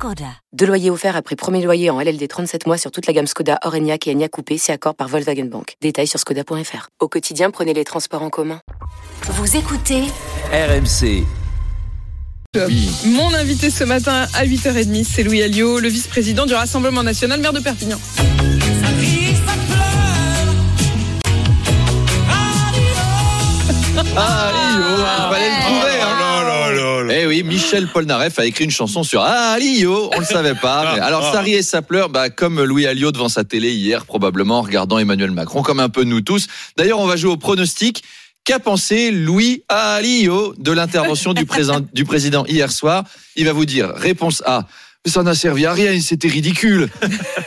Skoda. Deux loyers offerts après premier loyer en LLD 37 mois sur toute la gamme Skoda, Orenia et Enya Coupé, c'est accord par Volkswagen Bank. Détails sur skoda.fr. Au quotidien, prenez les transports en commun. Vous écoutez RMC. Mon invité ce matin à 8h30, c'est Louis Alliot, le vice-président du Rassemblement national, maire de Perpignan. Ah. Eh oui, Michel Polnareff a écrit une chanson sur Alio, on le savait pas. Mais Alors ça rit et ça pleure, bah, comme Louis Alliot devant sa télé hier, probablement en regardant Emmanuel Macron, comme un peu nous tous. D'ailleurs, on va jouer au pronostic. Qu'a pensé Louis Alliot de l'intervention du, président- du président hier soir? Il va vous dire réponse A. Ça n'a servi à rien, c'était ridicule.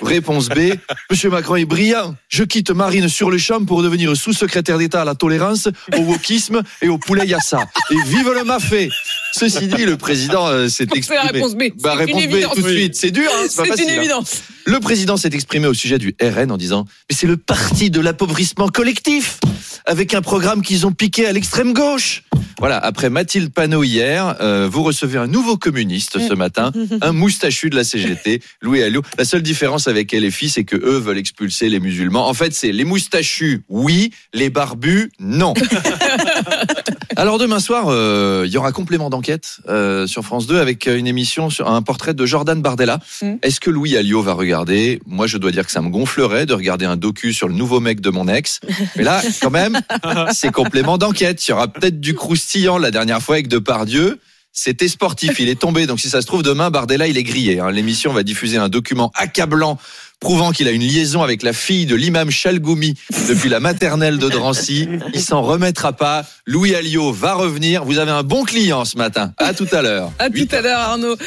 Réponse B. Monsieur Macron est brillant. Je quitte Marine sur le champ pour devenir sous-secrétaire d'État à la tolérance, au wokisme et au poulet yassa. Et vive le mafé Ceci dit, le président euh, s'est C'est exprimé. la réponse B. Bah, réponse B évidence. tout de suite. C'est dur, hein, c'est pas C'est facile. une hein. Le président s'est exprimé au sujet du RN en disant Mais c'est le parti de l'appauvrissement collectif, avec un programme qu'ils ont piqué à l'extrême gauche. Voilà, après Mathilde Panot hier, euh, vous recevez un nouveau communiste ce matin, un moustachu de la CGT, Louis Alliot. La seule différence avec LFI, c'est que eux veulent expulser les musulmans. En fait, c'est les moustachus, oui, les barbus, non. Alors demain soir, euh, il y aura complément d'enquête euh, sur France 2 avec une émission sur un portrait de Jordan Bardella. Mm. Est-ce que Louis Alliot va regarder? Moi, je dois dire que ça me gonflerait de regarder un docu sur le nouveau mec de mon ex. Mais là, quand même, c'est complément d'enquête. Il y aura peut-être du croustillant la dernière fois avec Depardieu. C'était sportif, il est tombé. Donc si ça se trouve demain, Bardella, il est grillé. hein. L'émission va diffuser un document accablant prouvant qu'il a une liaison avec la fille de l'imam Chalgoumi depuis la maternelle de Drancy. Il s'en remettra pas. Louis Alliot va revenir. Vous avez un bon client ce matin. À tout à l'heure. À tout à l'heure, Arnaud.